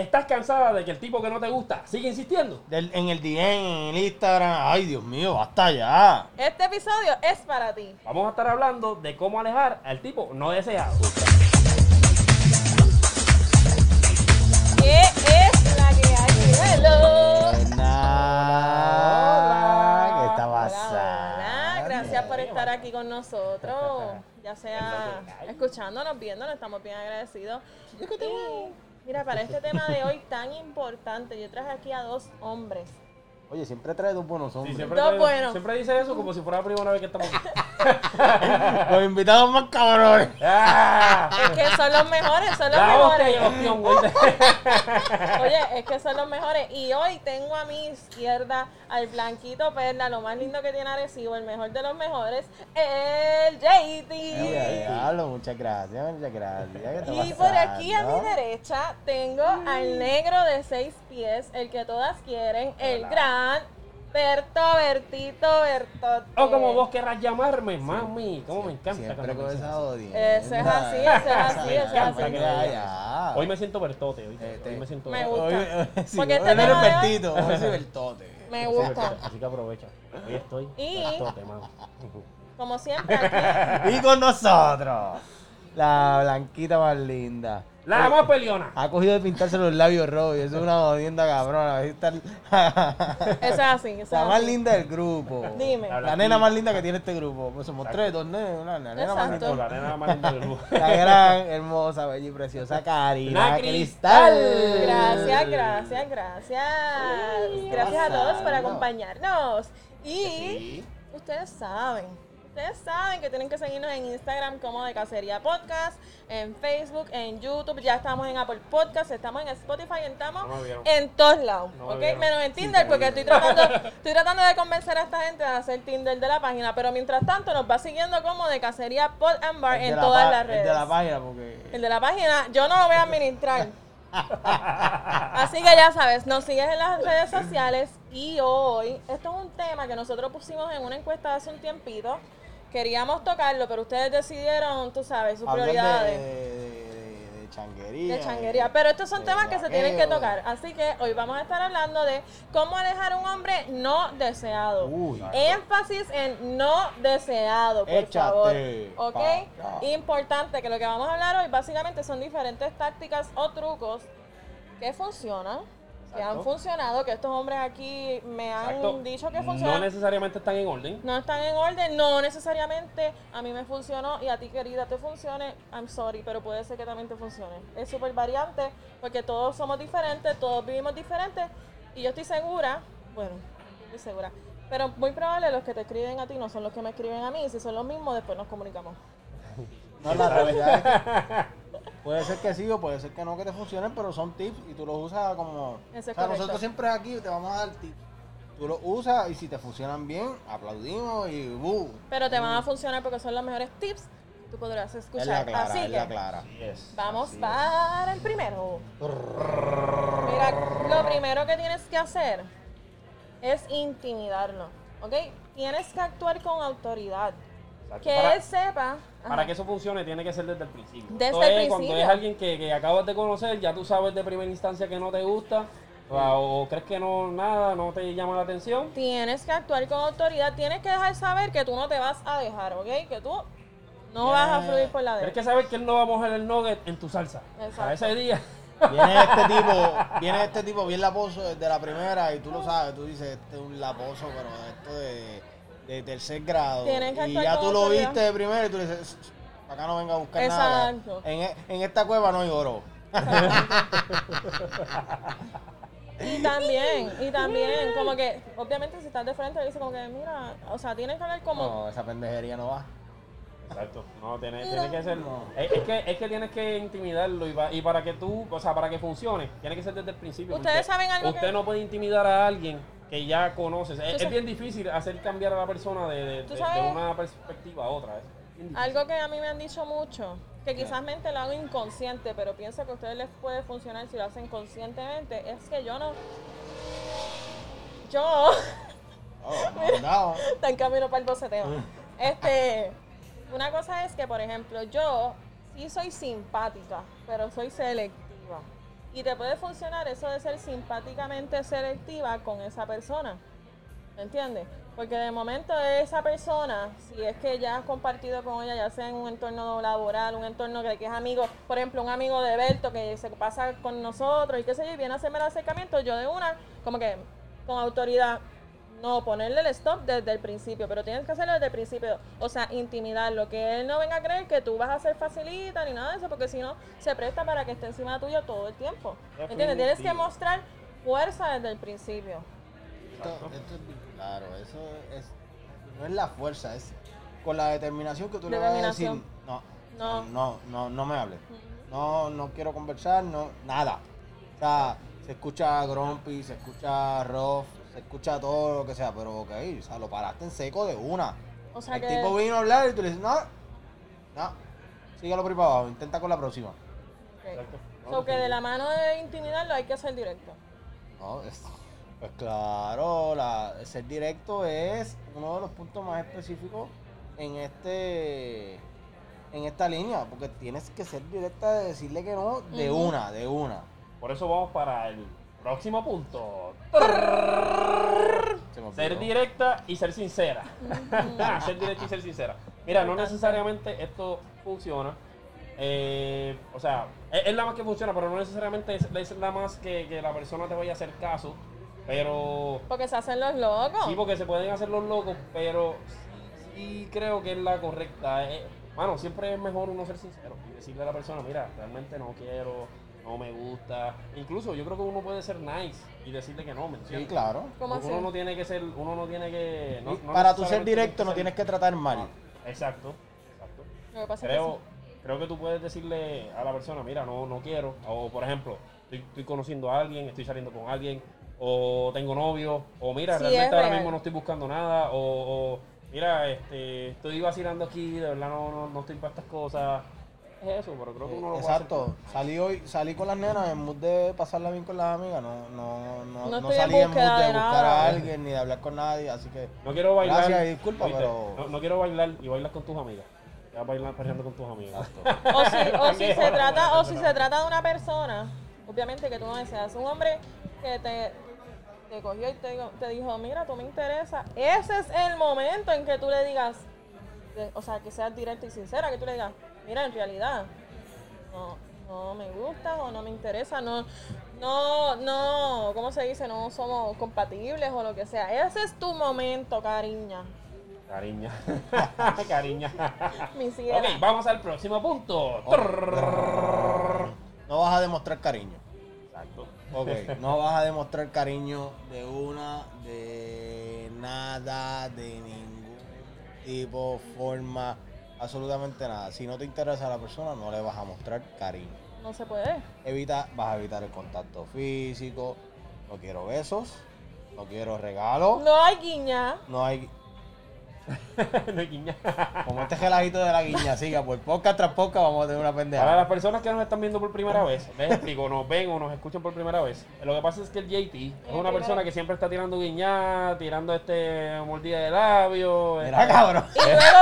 ¿Estás cansada de que el tipo que no te gusta sigue insistiendo? Del- en el DM, en el Instagram. Ay, Dios mío, basta ya. Este episodio es para ti. Vamos a estar hablando de cómo alejar al tipo no deseado. ¿Qué es la que hay? Hello. Hola, ¿qué está Hola, pasando? hola. Gracias por estar aquí con nosotros. Ya sea escuchándonos, viéndonos, estamos bien agradecidos. Y, mira, para este tema de hoy tan importante, yo traje aquí a dos hombres. Oye, siempre trae dos buenos Sí, hombres. siempre, Dos te- buenos. siempre dice eso como si fuera la primera vez que estamos aquí. Los invitados más cabrones. ¡Ah! Es que son los mejores, son los La hostia y mejores. güey. Oye, es que son los mejores. Y hoy tengo a mi izquierda al Blanquito Perla, lo más lindo que tiene Arecibo, el mejor de los mejores, el JT. Diablo, muchas gracias, muchas gracias. ¿Qué está Y por aquí a mi derecha tengo al negro de seis pies, el que todas quieren, el gran Berto, Bertito, Bertote. O como vos querrás llamarme, mami. Cómo me encanta. Siempre con esa odia. Ese es así, ese es así, ese es así. Hoy me siento bertote, hoy, Eh, hoy me siento Me bertote. gusta. Hoy, sí, Porque hoy este no eres hoy- Bertito, hoy soy Bertote. Me gusta. Así que aprovecha. Hoy estoy Y- bertote, mami. Como siempre aquí. Y con nosotros, la blanquita más linda. La más peleona. Ha cogido de pintarse los labios rojos y eso es una jodienda cabrona. a ver si está- Eso es así, eso es La más linda del grupo. Dime. La La nena más linda que tiene este grupo. Pues somos tres, dos nenas, una la nena más linda. La nena más linda del mundo. La gran, hermosa, bella y preciosa Karina Na Cristal. Cristal. Gracias, gracias, gracias. Gracias a todos por acompañarnos. Y Sí. ustedes saben, ustedes saben que tienen que seguirnos en Instagram como de Cacería Podcast, en Facebook, en YouTube, ya estamos en Apple Podcast, estamos en Spotify, estamos No en todos lados. No me ¿ok? vieron. Menos en Tinder porque estoy tratando, estoy tratando de convencer a esta gente de hacer Tinder de la página, pero mientras tanto nos va siguiendo como de Cacería Pod and Bar El en todas las el redes. de la página, porque. El de la página, yo no lo voy a administrar. Así que ya sabes, nos sigues en las redes sociales y hoy, esto es un tema que nosotros pusimos en una encuesta hace un tiempito. Queríamos tocarlo, pero ustedes decidieron, tú sabes, sus prioridades de, de, de changuería. de changuería. Pero estos son temas que se tienen que tocar. Así que hoy vamos a estar hablando de cómo alejar a un hombre no deseado. Uy. Énfasis en no deseado, por Échate favor. ¿Ok? pa'. Importante que lo que vamos a hablar hoy básicamente son diferentes tácticas o trucos que funcionan, que han funcionado, que estos hombres aquí me han Exacto. dicho que No funcionan. necesariamente están en orden. No están en orden, no necesariamente a mí me funcionó y a ti querida te funcione, I'm sorry, pero puede ser que también te funcione. Es súper variante porque todos somos diferentes, todos vivimos diferentes y yo estoy segura, bueno, estoy segura, pero muy probable los que te escriben a ti no son los que me escriben a mí, si son los mismos después nos comunicamos. No, la realidad es que puede ser que sí o puede ser que no que te funcionen, pero son tips y tú los usas como... Eso es o sea, correcto. nosotros siempre aquí te vamos a dar tips. Tú los usas y si te funcionan bien, aplaudimos y ¡bu! Pero te van a funcionar porque son los mejores tips tú podrás Es escuchar. la clara, Así es la que clara. Yes. vamos Así es. para el primero. Mira, lo primero que tienes que hacer es intimidarlo, ¿ok? Tienes que actuar con autoridad. Exacto. Que Para- él sepa. Para que eso funcione tiene que ser desde el principio. Desde el es Cuando principio. es alguien que, que acabas de conocer, ya tú sabes de primera instancia que no te gusta, o, o crees que no nada, no te llama la atención. Tienes que actuar con autoridad. Tienes que dejar saber que tú no te vas a dejar, ¿ok? Que tú no vas a fluir por la Tienes derecha. que saber que él no va a mojar el nugget en tu salsa. Exacto. A ese día. Viene este tipo, viene este tipo bien laposo desde la primera y tú lo sabes, tú dices, este es un laposo, pero esto de, de tercer grado. Tienen que y ya tú lo viste de primero y tú dices, para acá no venga a buscar nada. Exacto. En, e- en esta cueva no hay oro. Y también, y también, como que, obviamente, si estás de frente, le dices como que, mira, o sea, tienes que hablar como. No, esa pendejería no va. Exacto. No, tiene, tiene que ser. No. Es, es que, es que tienes que intimidarlo y, pa- y para que tú, o sea, para que funcione, tiene que ser desde el principio. Ustedes saben algo Usted que- no puede intimidar a alguien que ya conoces. Es, bien difícil hacer cambiar a la persona de, de- una perspectiva a otra. Es. Algo que a mí me han dicho mucho, que quizás mente lo hago inconsciente, pero pienso que a ustedes les puede funcionar si lo hacen conscientemente, es que yo no. Yo. Oh, está en camino para el boceteo. Este. Una cosa es que, por ejemplo, yo sí soy simpática, pero soy selectiva. Y te puede funcionar eso de ser simpáticamente selectiva con esa persona. ¿Me entiendes? Porque de momento esa persona, si es que ya has compartido con ella, ya sea en un entorno laboral, un entorno que, que es amigo, por ejemplo, un amigo de Berto que se pasa con nosotros y qué sé yo, y viene a hacerme el acercamiento, yo de una, como que con autoridad, no ponerle el stop desde el principio, pero tienes que hacerlo desde el principio. O sea, intimidarlo, que él no venga a creer que tú vas a ser facilita ni nada de eso, porque si no, se presta para que esté encima tuyo todo el tiempo. ¿Me entiendes? Tienes que mostrar fuerza desde el principio. Esto, esto es bien claro, eso es. No es la fuerza, es con la determinación que tú le vas a decir. No, No. no, no, no me hables. No, no quiero conversar, no, nada. O sea, se escucha grumpy, se escucha rough, escucha todo lo que sea, pero ok, o sea, lo paraste en seco de una. O sea El que. tipo vino a hablar y tú le dices, no, no, sígalo por ahí para abajo, intenta con la próxima. Ok. Exacto. No, So que de la mano de intimidarlo hay que ser directo. No, es- pues claro, la, ser directo es uno de los puntos más específicos en este en esta línea, porque tienes que ser directa de decirle que no de una, de una. Por eso vamos para el próximo punto. Ser directa y ser sincera. ser directa y ser sincera. Mira, no necesariamente esto funciona. Eh, o sea, es, es la más que funciona, pero no necesariamente es, es la más que, que la persona te vaya a hacer caso. Pero Porque se hacen los locos. sí, porque se pueden hacer los locos, pero sí, sí creo que es la correcta. Eh, Mano, siempre es mejor uno ser sincero y decirle a la persona, mira, realmente no quiero, no me gusta. Incluso yo creo que uno puede ser nice y decirle que no, ¿me Sí, entiendes? claro. ¿Cómo uno así? no tiene que ser, uno no tiene que. no- Y no para tú ser directo no tienes que tratar mal. Exacto, exacto. Lo que pasa es que Creo, sí. creo que tú puedes decirle a la persona, mira, no, no quiero. O por ejemplo, estoy, estoy conociendo a alguien, estoy saliendo con alguien, o tengo novio, o mira, Sí, realmente ahora real. mismo no estoy buscando nada, o, o, mira, este, estoy vacilando aquí, de verdad no, no, no estoy para estas cosas. Es eso, pero creo que uno lo puede hacer. Exacto. Salí hoy, salí con las nenas en mood de pasarla bien con las amigas. No, no, no, No no, salí en mood de buscar nada. a alguien ni de hablar con nadie, así que No quiero bailar. Gracias y disculpa, ¿oíste? pero- No, no quiero bailar y bailas con tus amigas. Ya bailar perreando con tus amigas. O si, o si Qué se trata, o si se trata de una persona, obviamente que tú no deseas, un hombre que te, te cogió y te, te dijo, mira, tú me interesa, ese es el momento en que tú le digas, de- o sea, que seas directa y sincera, que tú le digas, mira, en realidad, no, no me gusta o no me interesa, no, no, no, ¿cómo se dice? No somos compatibles o lo que sea. Ese es tu momento, cariña. Cariña. Cariña. Mi ciela. ok, vamos al próximo punto. no vas a demostrar cariño. Exacto. Ok, no vas a demostrar cariño de una, de nada, de ningún tipo, forma, absolutamente nada. Si no te interesa la persona, no le vas a mostrar cariño. No se puede. Evita, vas a evitar el contacto físico. No quiero besos, no quiero regalos, No hay guiña. no hay. No guiña. Como este gelajito de la guiña, siga, por podcast tras podcast vamos a tener una Para pendeja. las personas que nos están viendo por primera vez, les explico, nos ven o nos escuchan por primera vez. Lo que pasa es que el JT es una persona que siempre está tirando guiñá, tirando este mordida de labio. Mira, eh, cabrón. Y luego,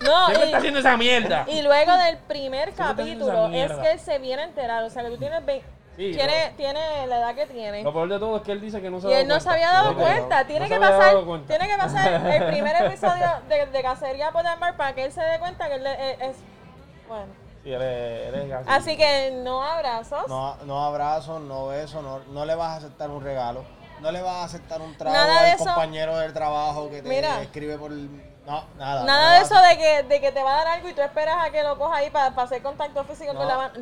no, siempre está haciendo esa mierda. y luego del primer capítulo es que él se viene a enterar. O sea, que tú tienes, ve- Sí, tiene, tiene la edad que tiene. Lo peor de todo es que él dice que no se Y ha él dado no se cuenta. había dado cuenta. no- tiene, que pasar, tiene que pasar el primer episodio de, de Cacería por Mar para que él se dé cuenta que él es, es- bueno. Sí, él es, él es así. Así que no abrazos. No, no abrazos, no besos, no, no le vas a aceptar un regalo, no le vas a aceptar un trago Nada al compañero del trabajo que te Mira. escribe por... No, nada. Nada no de eso a- de que, de que te va a dar algo y tú esperas a que lo cojas ahí para, hacer contacto físico con la mano.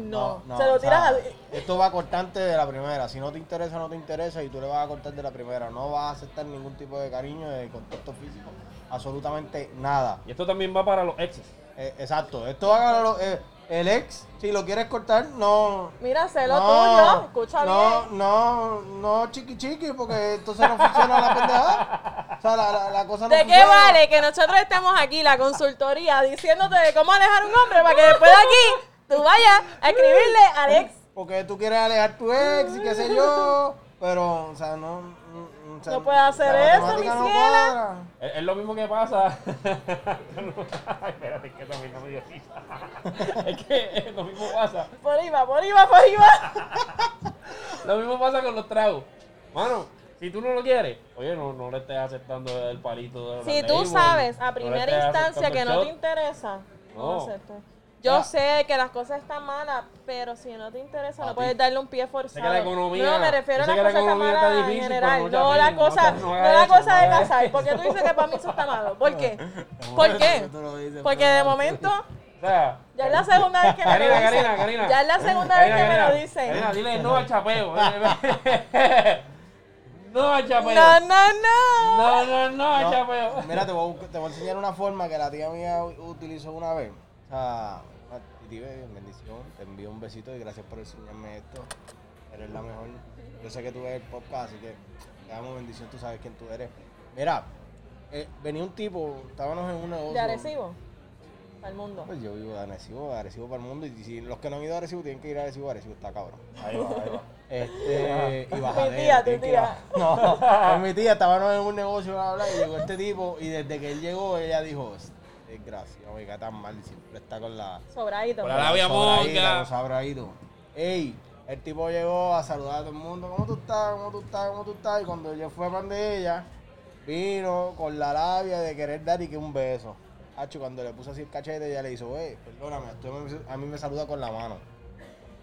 No, se lo o tiras sea, así. Esto va a cortarte de la primera. Si no te interesa, no te interesa y tú le vas a cortar de la primera. No vas a aceptar ningún tipo de cariño, de contacto físico. Absolutamente nada. Y esto también va para los exes. Eh, exacto. Esto hágalo eh, el ex. Si lo quieres cortar, no. Mira, sé lo no, tuyo. Escucha no, bien. No, no, chiqui chiqui, porque entonces no funciona la pendejada. O sea, la, la, la cosa no ¿De qué vale que nosotros estemos aquí, la consultoría, diciéndote de cómo alejar un hombre para que después de aquí tú vayas a escribirle al ex? Porque tú quieres alejar tu ex y qué sé yo. Pero, o sea, no. O sea, No puede hacer la eso, mi no ciela. Es, es lo mismo que pasa. Ay, espérate, es que también no me dio risa. Es que es lo mismo pasa. Por ahí va, por ahí va, por ahí va. Lo mismo pasa con los tragos. Mano, si tú no lo quieres, oye, no, no le estés aceptando el palito de Si la tú table, sabes a primera instancia que no te interesa, no, No. Yo Ah. sé que las cosas están malas, pero si no te interesa, A no ti. puedes darle un pie forzado. la economía- no, me refiero a las que la cosas que están está malas en general. No, no, la no cosa, no la cosa no de casar. ¿Por qué tú dices que para mí eso está malo? ¿Por qué? ¿Por qué? Porque de momento, O sea, ya es la segunda vez que me lo Karina, dicen. Ya es la segunda vez Karina, que me lo dicen. Karina, dile no al chapeo. no al chapeo. No, no, no. No, no, no al No, chapeo. Mira, te voy, a, te voy a enseñar una forma que la tía mía utilizó una vez. O sea, una titi baby, bendición. Te envío un besito y gracias por enseñarme esto. Eres la mejor. Yo sé que tú ves el podcast, así que te damos bendición, tú sabes quién tú eres. Mira, eh, venía un tipo, estábamos en un negocio. De Arecibo. Al mundo. Pues yo vivo de Arecibo, de Arecibo para el mundo. Y si los que no han ido a Arecibo tienen que ir a Arecibo, Arecibo está cabrón. Ahí va, ahí va. Este, y Mi bajadero, tía, tu tía. No, pues mi tía estábamos en un negocio bla, bla, y llegó este tipo y desde que él llegó ella dijo, desgraciado, me cae tan mal y siempre está con la Sobradito. Por la labia monga. con sobradito. Ey, el tipo llegó a saludar a todo el mundo, ¿cómo tú estás? ¿Cómo tú estás? ¿Cómo tú estás? Y cuando yo fui a pan de ella, vino con la labia de querer dar y que un beso. Hacho, cuando le puse así el cachete, ella le hizo, wey, perdóname, a mí me saluda con la mano.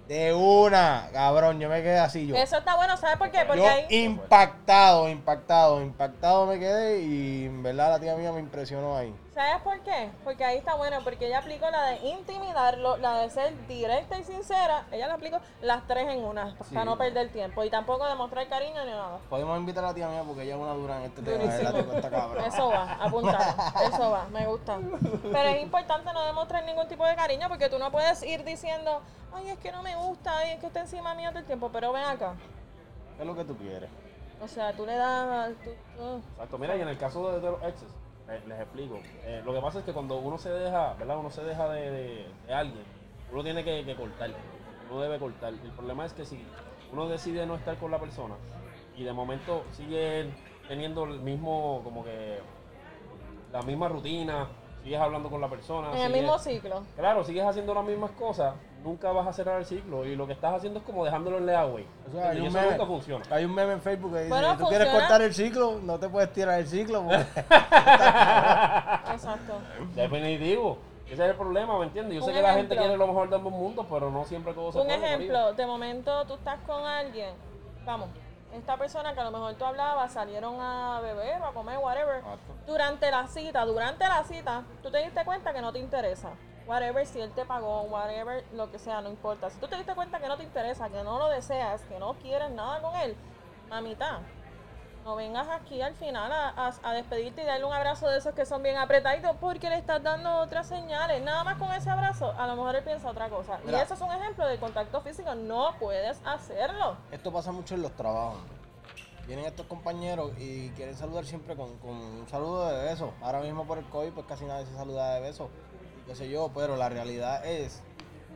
De una, cabrón, yo me quedé así yo. Eso está bueno, ¿sabes por qué? Porque Yo ahí. impactado, impactado, impactado me quedé y en verdad la tía mía me impresionó ahí. ¿Sabes por qué? Porque ahí está bueno, porque ella aplicó la de intimidarlo, la de ser directa y sincera. Ella la aplicó las tres en una, Sí. para no perder tiempo. Y tampoco demostrar cariño ni nada. Podemos invitar a la tía mía porque ella es una dura en este tema, Durísimo. es la tipo esta cabra. Eso va, apuntado. Eso va, me gusta. Pero es importante no demostrar ningún tipo de cariño porque tú no puedes ir diciendo, ay, es que no me gusta, ay, es que está encima mío todo el tiempo. Pero ven acá. ¿Qué es lo que tú quieres? O sea, tú le das. tú- tú- Exacto, mira, y en el caso de, de los exes, les, les explico. Eh, lo que pasa es que cuando uno se deja, ¿verdad? Uno se deja de, de- de alguien, uno tiene que, que cortar. Uno debe cortar. El problema es que si uno decide no estar con la persona y de momento sigue teniendo el mismo, como que, la misma rutina, sigues hablando con la persona. en el mismo ciclo. Claro, sigues haciendo las mismas cosas, nunca vas a cerrar el ciclo y lo que estás haciendo es como dejándolo en leaway. O sea, hay y un, eso meme, nunca funciona. hay un meme en Facebook que dice, Bueno, tú quieres funciona. cortar el ciclo, no te puedes tirar el ciclo. Exacto. Definitivo. Ese es el problema, ¿me entiendes? Yo sé Un que la gente ejemplo. quiere lo mejor de ambos mundos, pero no siempre todo se Un puede, ejemplo, de momento tú estás con alguien, vamos, esta persona que a lo mejor tú hablabas, salieron a beber o a comer, whatever. Exacto. Durante la cita, durante la cita, tú te diste cuenta que no te interesa. Whatever, si él te pagó, whatever, lo que sea, no importa. Si tú te diste cuenta que no te interesa, que no lo deseas, que no quieres nada con él, mamita, no vengas aquí al final a, a- a despedirte y darle un abrazo de esos que son bien apretaditos porque le estás dando otras señales. Nada más con ese abrazo, a lo mejor él piensa otra cosa. Mira. Y eso es un ejemplo de contacto físico. No puedes hacerlo. Esto pasa mucho en los trabajos. Vienen estos compañeros y quieren saludar siempre con, con un saludo de beso. Ahora mismo por el COVID pues casi nadie se saluda de beso. Qué sé yo, pero la realidad es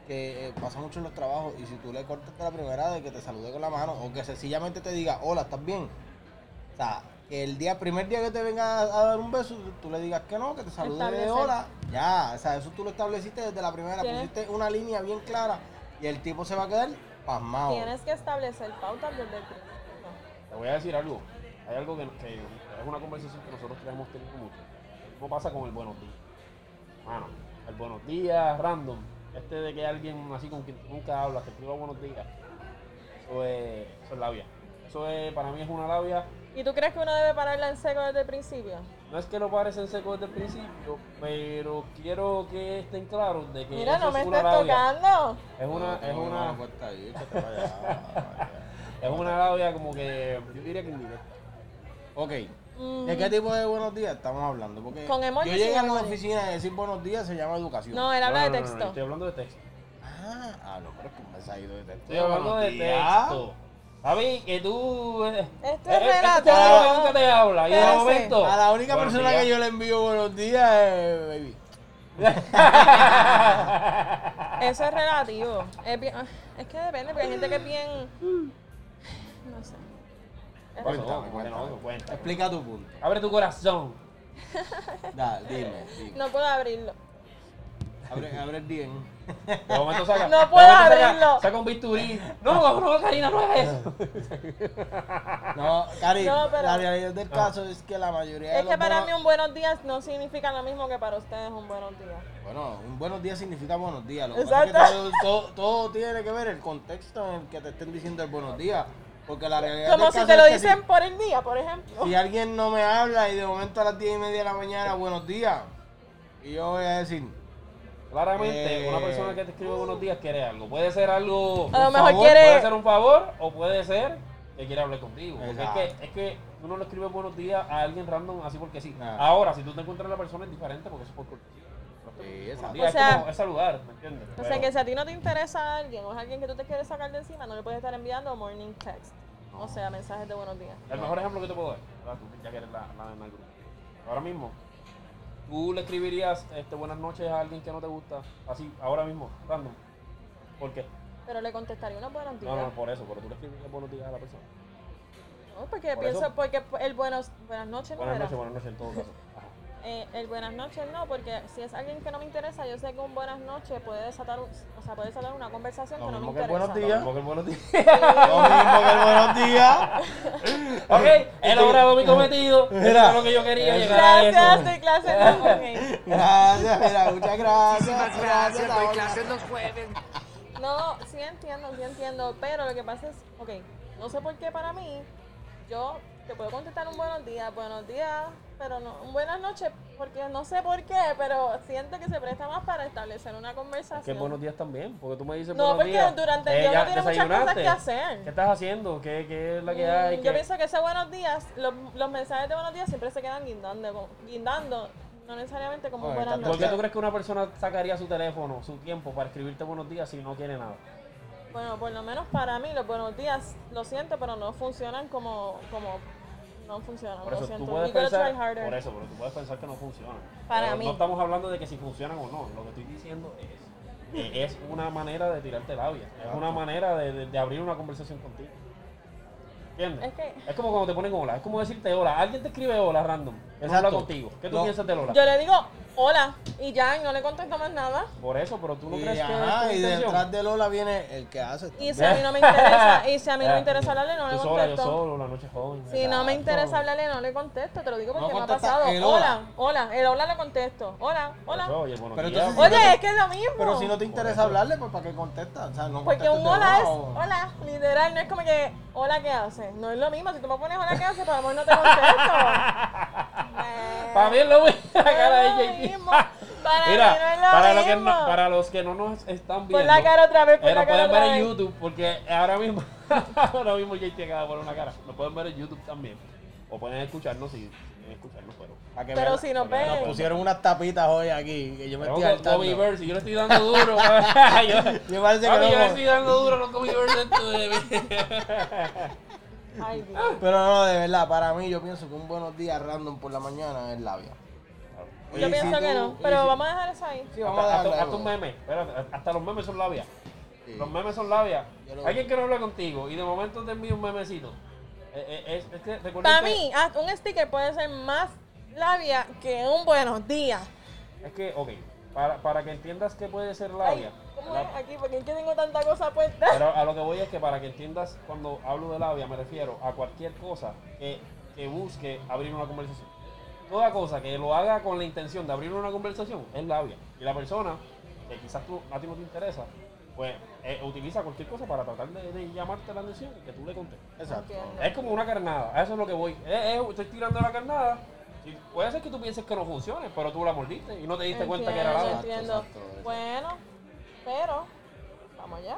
que eh, pasa mucho en los trabajos y si tú le cortas la primera de que te salude con la mano o que sencillamente te diga, hola, ¿estás bien? O sea, que el día, primer día que te venga a, a dar un beso, tú, le digas que no, que te salude de hola. Ya, o sea, eso tú lo estableciste desde la primera, Tienes- pusiste una línea bien clara y el tipo se va a quedar pasmado. Tienes que establecer pautas desde el principio. Te voy a decir algo. Hay algo que, que es una conversación que nosotros hemos tenido mucho. ¿Cómo pasa con el buenos días? Mano, el buenos días random. Este de que alguien así con quien nunca hablas, te escriba buenos días. Eso es, eso es labia. Eso es, para mí es una labia. ¿Y tú crees que uno debe pararla en seco desde el principio? No es que lo pares en seco desde el principio, pero quiero que estén claros de que Mira, eso no es me una estás labia. tocando. Es una, es una, no, es una labia como que yo diría que indirecta. ok. Mm, ¿De qué tipo de buenos días estamos hablando? Porque Con yo llegué a la oficina y decir buenos días se llama educación. No, él habla No, de no, no, no, texto. estoy hablando de texto. Ah, ah, no, pero es que me ha ido de texto. Estoy hablando de texto. Javi, que tú. eh, Esto eh, es eh, relativo. Este que nunca te habla. Y de momento. A la única persona días. que yo le envío buenos días es baby. Eso es relativo. Es, bien- ah, es que depende, porque hay gente que es bien. Cuéntame, cuéntame, cuéntame. cuéntame. Explica tu punto. Abre tu corazón. Da, dime, dime. No puedo abrirlo. Abre, abre el DM. De momento saca. No puedes momento saca- abrirlo. Saca un bisturí. No, no, Karina, no hagas eso. No, Cari, No, pero- la realidad del caso es que la mayoría de Es que los para mí un buenos días no significa lo mismo que para ustedes un buenos días. Bueno, un buenos días significa buenos días. Lo que pasa es que Exacto. todo, todo- todo tiene que ver el contexto en el que te estén diciendo el buenos días. Porque la realidad Como si te lo es que dicen por el día, por ejemplo. Si, alguien no me habla y de momento a las 10 y media de la mañana, buenos días. Y yo voy a decir, Claramente, Eh. una persona que te escribe buenos días quiere algo. Puede ser algo. A lo mejor favor, quiere- Puede ser un favor o puede ser que quiere hablar contigo. Porque es que, es que tú no le escribes buenos días a alguien random así porque sí. Ah. Ahora, si tú te encuentras a la persona es diferente porque eso es por cortesía. Sí, O sea- es como es saludar, ¿me entiendes? O sea que si a ti no te interesa alguien o es alguien que tú te quieres sacar de encima, no le puedes estar enviando morning text. O sea, mensajes de buenos días. El mejor ejemplo que te puedo dar, ya que eres la, la nena del grupo. Ahora mismo, tú le escribirías este, buenas noches a alguien que no te gusta, así, ahora mismo, random. ¿Por qué? Pero le contestaría unos buenos días. No, no, por eso, pero tú le escribirías buenos días a la persona. No, porque Por pienso, eso- porque el buenos, buenas noches no Buenas era. noches, buenas noches en todo caso. Eh, el buenas noches no, porque si es alguien que no me interesa, yo sé que un buenas noches puede desatar, un- o sea, puede desatar una conversación Lo que no me mismo que interesa. buenos días. Tampoco el buenos días. lo mismo que el buenos días. ok, he logrado mi cometido. Es lo que yo quería llegar a Gracias, eso. doy clases de mujer. Gracias, mira, muchas gracias. Gracias, doy clases los jueves. No, sí entiendo, sí entiendo, pero lo que pasa es, ok, no sé por qué para mí, yo te puedo contestar un buenos días, buenos días, pero no, un buenas noches, porque no sé por qué, pero siento que se presta más para establecer una conversación. Que buenos días también, porque tú me dices No, buenos porque días. durante el día ya uno tiene muchas cosas que hacer. ¿Qué estás haciendo? ¿Qué, qué es la que Mm, hay? Yo ¿Qué- pienso que ese buenos días, los, los mensajes de buenos días siempre se quedan guindando, guindando no necesariamente como Oye, buenas tanto ¿Por qué noches. tú crees que una persona sacaría su teléfono, su tiempo para escribirte buenos días si no quiere nada? Bueno, por lo menos para mí los buenos días, lo siento, pero no funcionan como, como no funcionan, Por lo eso siento. tú puedes pensar, por eso, pero tú puedes pensar que no funcionan. Para Pero mí. No estamos hablando de que si funcionan o no. Lo que estoy diciendo es, eh, es una manera de tirarte labia. Es una manera de, de- de abrir una conversación contigo. ¿Entiendes? Es que- Es como cuando te ponen hola. Es como decirte hola. Alguien te escribe hola random. Que no habla contigo. ¿Qué tú No. piensas del hola? Yo le digo hola y ya, y no le contesto más nada. Por eso, pero tú no Y, crees que es ajá, y detrás de Lola viene el que hace. Y si a mí no me interesa, y si a mí no me interesa hablarle, no le Tú sola, yo contesto. solo, la noche joven. Si no me interesa hablarle, no le contesto, te lo digo porque No me ha pasado. el Hola, hola. hola, el hola le contesto. Hola, hola. eso, oye, buenos Pero días. entonces- Oye, es que es lo mismo. Pero si no te interesa hablarle, pues ¿para qué contestas? O sea, no Porque un hola es hola, literal, no es como que hola, ¿qué haces? No es lo mismo, si tú me pones hola, ¿qué haces? Pues a lo mejor no te contesto. Para mí es lo mismo. La cara de lo JP. Para Mira, mí no es lo para, lo que mismo. no- para los que no nos están viendo. Pon la cara otra vez, pon eh, la nos cara pueden ver otra en vez. YouTube porque ahora mismo, ahora mismo JP acaba de poner una cara. Nos pueden ver en YouTube también. O pueden escucharnos si si quieren escucharnos, pero. Para que Pero vean- si nos Porque no ven. Pusieron unas tapitas hoy aquí, que yo me Pero estoy con Gummy hartando. Bears, y yo le estoy dando duro. yo, Yo parece que Papi, yo le no. estoy dando duro a los Gummy Bears dentro de mí. Ay, Dios. Pero no, de verdad, para mí yo pienso que un buenos días random por la mañana es labia. Yo Y pienso si que tú- no, y pero si- vamos a dejar eso ahí. Sí, vamos a Hasta, darle hasta- algo. hasta un meme. Espérate, hasta los memes son labias. Sí. Los memes son labias. Yo lo- Alguien que no habla contigo y de momento te envía un memecito. Eh, eh, es, es que recuerden Para que- mí, ah, un sticker puede ser más labia que un buenos días. Es que, ok, para, para que entiendas que puede ser Ay, labia. ¿Cómo la- es aquí? Porque es que tengo tanta cosa puesta. pero a lo que voy es que para que entiendas cuando hablo de labia me refiero a cualquier cosa que, que busque abrir una conversación. Toda cosa que lo haga con la intención de abrir una conversación es labia. Y la persona, que quizás tú, a ti no te interesa, pues eh, utiliza cualquier cosa para tratar de, de llamarte la atención y que tú le contestes. Exacto. Entiendo. Es como una carnada, a eso es lo que voy. Eh, eh, estoy tirando la carnada. y puede ser que tú pienses que no funcione, pero tú la mordiste y no te diste cuenta que era Entiendo, labia. entiendo. Exacto, exacto. Bueno, pero vamos allá.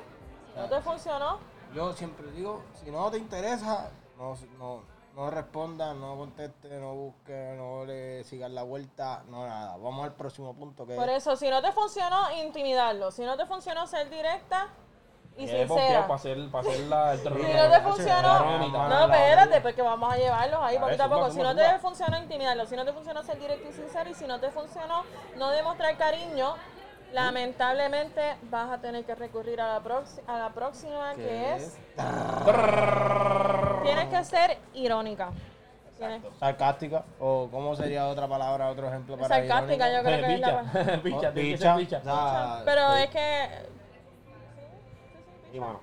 Si no te funcionó, Yo siempre digo, si no te interesa, no, no, no responda, no conteste, no busque, no le sigas la vuelta, no nada. Vamos al próximo punto que por eso, si no te funcionó, intimidarlo. Si no te funcionó, ser directa y Eh, ¿por qué? sincera. Para hacer, para hacer la, el Si no te funcionó, no, espérate, porque vamos a llevarlos ahí poquito a poco. Si no te funcionó, intimidarlo. Si no te funcionó, ser directo y sincero. Y si no te funcionó, no demostrar cariño, lamentablemente vas a tener que recurrir a la, proxi- a la próxima, que es... Tienes que ser irónica. Tienes-. Sarcástica. ¿O cómo sería otra palabra, otro ejemplo para Sarcástica, yo creo que es la Oh, tiene que ser bicha. o sea, Pero sí. es que. Y mano,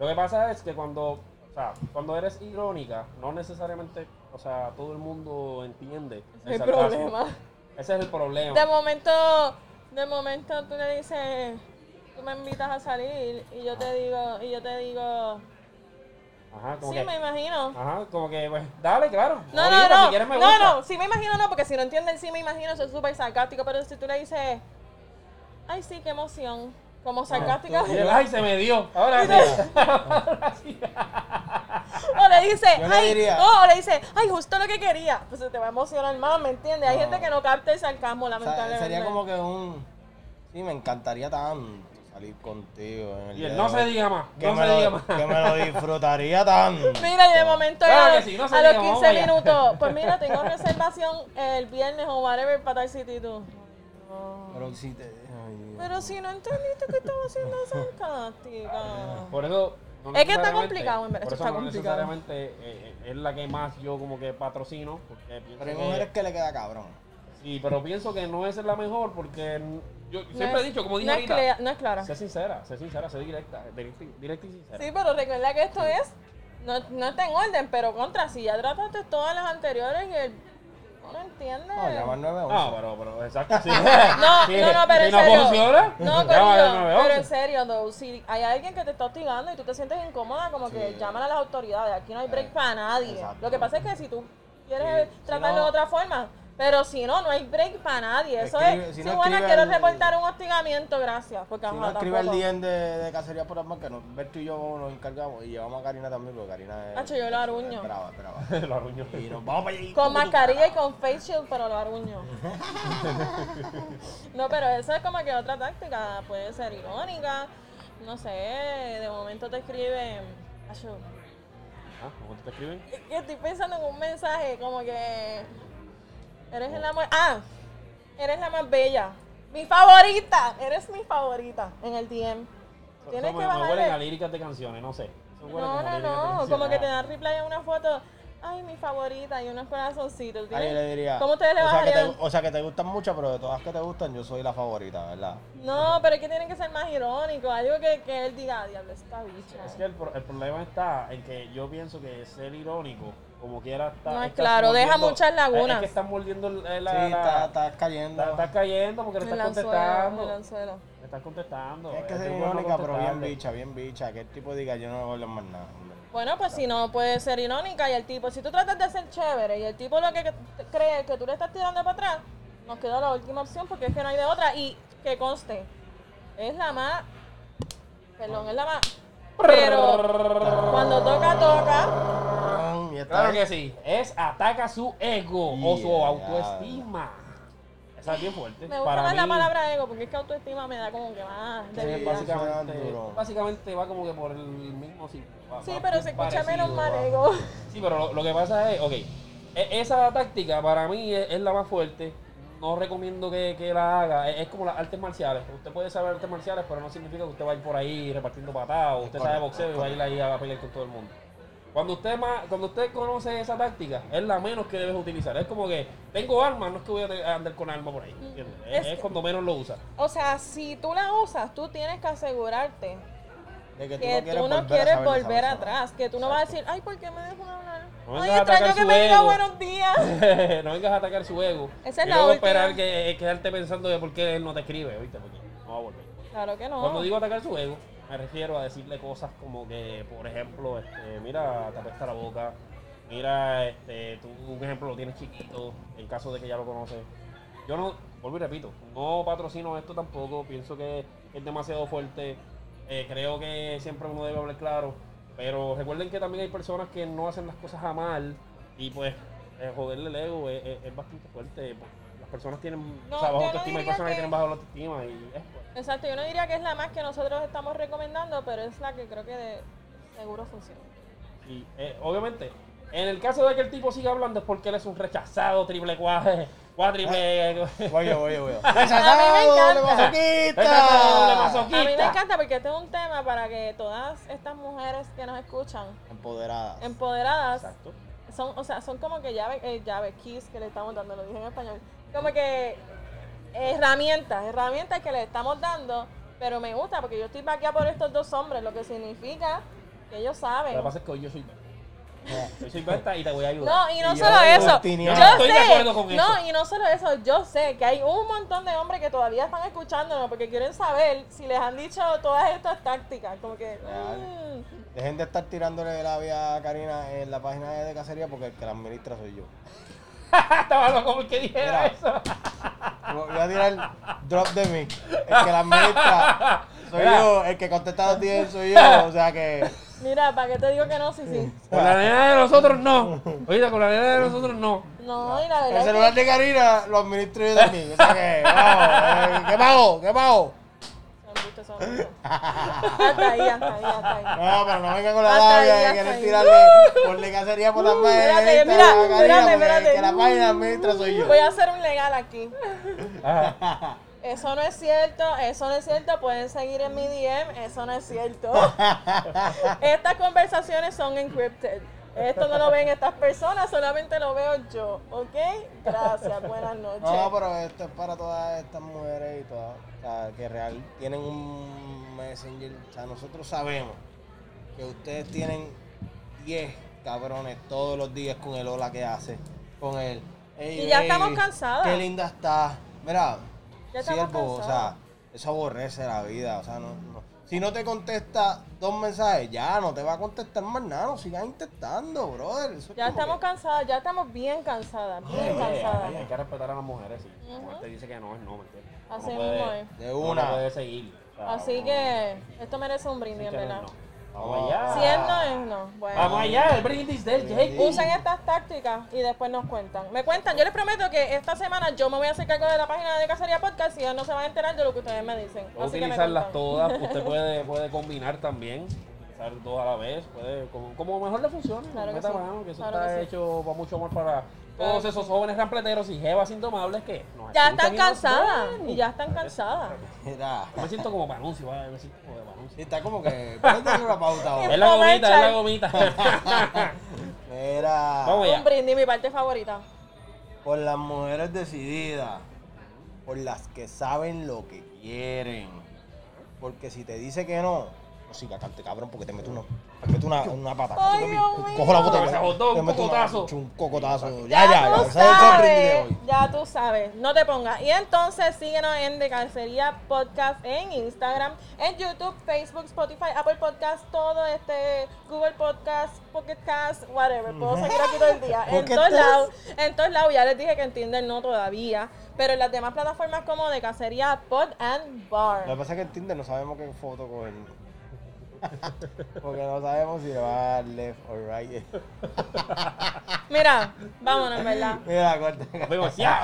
lo que pasa es que cuando, o sea, cuando eres irónica, no necesariamente, o sea, todo el mundo entiende El sarcasmo. problema. Ese es el problema. De momento, de momento tú le dices, tú me invitas a salir y yo te digo, y yo te digo, Ajá, como sí, que, me imagino. ajá, como que, pues, dale, claro. No, no, si no, quieres me no, sí me imagino no, porque si no entienden sí me imagino, eso es súper sarcástico, pero si tú le dices, ay sí, qué emoción, como sarcástica, Y el ay se me dio. Ahora sí. Ahora sí. o le dice, ay, no, o le dice, ay, justo lo que quería, pues se te va a emocionar más, ¿me entiendes? Hay No. gente que no capta el sarcasmo, O sea, lamentablemente. sería como que un. Sí, me encantaría tanto salir contigo en el Y el de no se diga más. Que, No me se lo, diga más. que me lo disfrutaría tanto. Mira, y de momento Claro sí, no se a diga, los vamos 15 allá. minutos, pues mira, tengo reservación el viernes o whatever para tal sitio y tú. Pero si te. Pero si no entendiste que estaba haciendo sarcástica. Por eso. no Es que está complicado, en verdad, Por esto eso está no complicado. necesariamente eh, es la que más yo como que patrocino. Porque Pero hay mujeres que le queda cabrón. Sí, pero pienso que no es la mejor porque yo No siempre es- he dicho, como dije no es, ahorita, clea- no es clara. sé sincera, sé sincera, sé directa, directa, directa y sincera. Sí, pero recuerda que esto es. No, no está en orden, pero contra, si ya trataste todas las anteriores y el. No lo entiende. No, llama al 911. No, pero, pero, exacto, sí. No, Sí, no, no, pero si en no serio. funciona, No, coño, 911. pero en serio, though, si hay alguien que te está hostigando y tú te sientes incómoda, como que llaman a las autoridades. Aquí no hay break Eh, para nadie. exacto. Lo que pasa es que si tú quieres Sí, si tratarlo no- de otra forma, pero si no, no hay break para nadie. Eso Escribe- es. si Si no bueno, quiero el- reportar un hostigamiento, gracias. Porque Si ajá, no escribe el tampoco. DM de, de cacería por las marcas, no, Berto y yo nos encargamos y llevamos a Karina también, porque Karina es. Hacho, yo lo aruño. es brava, brava. Lo arruñó. Y nos vamos para allí. Con mascarilla y con face shield, pero lo aruño. no, pero eso es como que otra táctica. Puede ser irónica. No sé, de momento te escriben. Ah, ¿Cómo te escriben? es que estoy pensando en un mensaje como que. Eres la más. Ah, eres la más bella. Mi favorita. Eres mi favorita en el DM. Tienes Eso que me, me huelen a líricas de canciones, no sé. No, como no. Como que te dan replay a una foto. Ay, mi favorita. Y unos corazoncitos. Ahí le diría. ¿Cómo ustedes le o sea, que bajarían? te, o sea, que te gustan mucho, pero de todas que te gustan, yo soy la favorita, ¿verdad? No, pero es que tienen que ser más irónicos. Algo que, que él diga, "Ah, diablo, esta bicha. Es que el, el problema está en que yo pienso que ser irónico, como quiera, está. No es estás claro, deja muchas lagunas. Es que están mordiendo el- la. sí, estás cayendo. está- cayendo porque le estás contestando. Le estás contestando. Tienes que es irónica, pero bien bicha, bien bicha. Que el tipo diga, yo no voy a hablar más nada. hombre. Bueno, pues si no puede ser irónica y el tipo, si tú tratas de ser chévere y el tipo lo que que- cree que tú le estás tirando para atrás, nos queda la última opción porque es que no hay de otra. Y que conste, es la más. Perdón, es la más. Pero cuando toca, toca. Claro que sí. Es ataca su ego o su Yeah, autoestima. Esa es bien fuerte. Me gusta Para más la mí, palabra ego porque es que autoestima me da como que más debilidad. básicamente, básicamente va como que por el mismo sitio. va- Sí, va pero se escucha parecido, menos mal ego. Sí, pero lo, lo que pasa es, ok, e- esa táctica para mí es, es la más fuerte. No recomiendo que, que la haga. Es, es como las artes marciales. Usted puede saber artes marciales, pero no significa que usted va a ir por ahí repartiendo patadas. Usted sabe Correcto, boxeo y va a ir ahí a pelear con todo el mundo. Cuando usted más, cuando usted conoce esa táctica, es la menos que debes utilizar. Es como que tengo armas, no es que voy a a andar con armas por ahí. ¿entiendes? Es, Es que- cuando menos lo usa. O sea, si tú la usas, tú tienes que asegurarte de que tú que no quieres tú no volver, a quieres esa volver atrás, que tú no vas a decir, ay, ¿por qué me dejó hablar? No ay, a extraño que me diga buenos días. no vengas a atacar su ego. Esa es y la luego última. esperar que eh, quedarte pensando de por qué él no te escribe, ¿viste? Porque no va a volver. Claro que no. Cuando digo atacar su ego, me refiero a decirle cosas como que, por ejemplo, este, mira, te apesta la boca. Mira, este, tú un ejemplo lo tienes chiquito, en caso de que ya lo conoces. Yo no, vuelvo y repito, no patrocino esto tampoco, pienso que es demasiado fuerte. Eh, creo que siempre uno debe hablar claro. Pero recuerden que también hay personas que no hacen las cosas a mal y pues eh, joderle el ego es, es- es bastante fuerte. Las personas tienen No, o sea, yo bajo no autoestima, hay diría personas que... que- tienen bajo autoestima y es pues, Exacto, yo no diría que es la más que nosotros estamos recomendando, pero es la que creo que de seguro funciona. Y eh, obviamente, en el caso de que el tipo siga hablando es porque él es un rechazado, triple cuadre, cuatriple. Oye, oye, oye. Me ¡Rechazado, doble masoquista! A mí me encanta porque este es un tema para que todas estas mujeres que nos escuchan, Empoderadas. empoderadas, Exacto. son, o sea, son como que llaves, eh, llaves, keys que le estamos dando, lo dije en español. Como que herramientas, herramientas que le estamos dando, pero me gusta porque yo estoy vaqueada por estos dos hombres, lo que significa que ellos Lo saben. que pasa es que hoy yo soy Yo soy Berta y te voy a ayudar. No, y no Y yo solo eso. Yo Yo estoy de sé. acuerdo con no, eso. y no solo eso. Yo sé que hay un montón de hombres que todavía están escuchándonos porque quieren saber si les han dicho todas estas tácticas. Como que. Real. mm, Dejen de estar tirándole la vía a Karina en la página de cacería porque el que la administra soy yo. Estaba loco porque dijera Mira. eso. Voy a tirar drop de mic. El que la administra soy Mira. yo. El que contesta los 10 soy yo. O sea que. Mira, ¿para qué te digo que no? Sí, sí. Con la nena de nosotros no. Oíste, con la nena de nosotros no. No, y la El verdad. celular es que de Karina lo administro yo también. O sea que. Vamos, eh, ¿Qué pago? ¿Qué pago? Hasta ahí, hasta ahí, hasta ahí. No, pero no venga con la labia de querer tirarle por cacería por las Uh, espérate, mira, espérate, espérate. Que la página administra soy yo. Voy a hacer un legal aquí. Ajá. Eso no es cierto, eso no es cierto. Pueden seguir en mi DM, eso no es cierto. Estas conversaciones son encrypted. Esto no lo ven estas personas, solamente lo veo yo. ¿Ok? Gracias, buenas noches. No, pero esto es para todas estas mujeres y todas, o sea, que real tienen un messenger. O sea, nosotros sabemos que ustedes tienen 10 cabrones todos los días con el hola que hace, con él. Ey, Y ya estamos cansadas. Qué linda está. Mira, Ya estamos siervo, o sea, cansadas. Eso aborrece la vida. O sea, no, no. Si no te contesta dos mensajes, ya no te va a contestar más nada. No sigas intentando, brother. Eso es Ya estamos que- cansadas, ya estamos bien cansadas, bien Oye, cansadas. hay, hay que respetar a las mujeres. Si la mujer te dice que no, es no, ¿me entiendes? Así mismo es. De una. no puede seguir. o sea, Así uno- que esto merece un brindis, en verdad. no. Vamos allá. Si es no, es no. Bueno. Vamos allá, el brindis del Jake. Usen estas tácticas y después nos cuentan. Me cuentan, yo les prometo que esta semana yo me voy a hacer cargo de la página de Cacería Podcast y ellos no se van a enterar de lo que ustedes me dicen. Así que me utilizarlas todas. Usted puede, puede combinar también. Utilizar dos a la vez. Puede, como, como mejor le funcione. Claro que sí. mano, que eso Claro está que sí. hecho para mucho amor para todos esos jóvenes rampleteros y jevas indomables que nos Ya están cansadas. Y ya están cansadas. Mira. Yo me siento como para anuncio, ¿vale? me siento como de anuncio. Está como que. Puedes darle una pauta ahora. Es la gomita, es la gomita. Mira. Vamos allá. Un brindis, mi parte favorita. Por las mujeres decididas. Por las que saben lo que quieren. Porque si te dice que no, no siga cante cabrón, porque te meto una, te meto una, una pata. Ay, Dios. Cojo la botella. Se botó un cocotazo. Un cocotazo. Ya, Ya, ya, ya. tú sabes, hoy. ya tú sabes, no te pongas. Y entonces síguenos en De Calcería Podcast en Instagram, en YouTube, Facebook, Spotify, Apple Podcast, todo este Google Podcast, Pocket Cast, whatever. Puedo seguir aquí todo el día. en todos lados, en todos lados. Ya les dije que en Tinder no todavía, pero en las demás plataformas como De Cacería Pod and Lo Bar. que pasa es que en Tinder no sabemos qué foto coger. Porque no sabemos si le va a dar left or right. Mira, vámonos, ¿verdad? Mira, corta. Vemos, ya.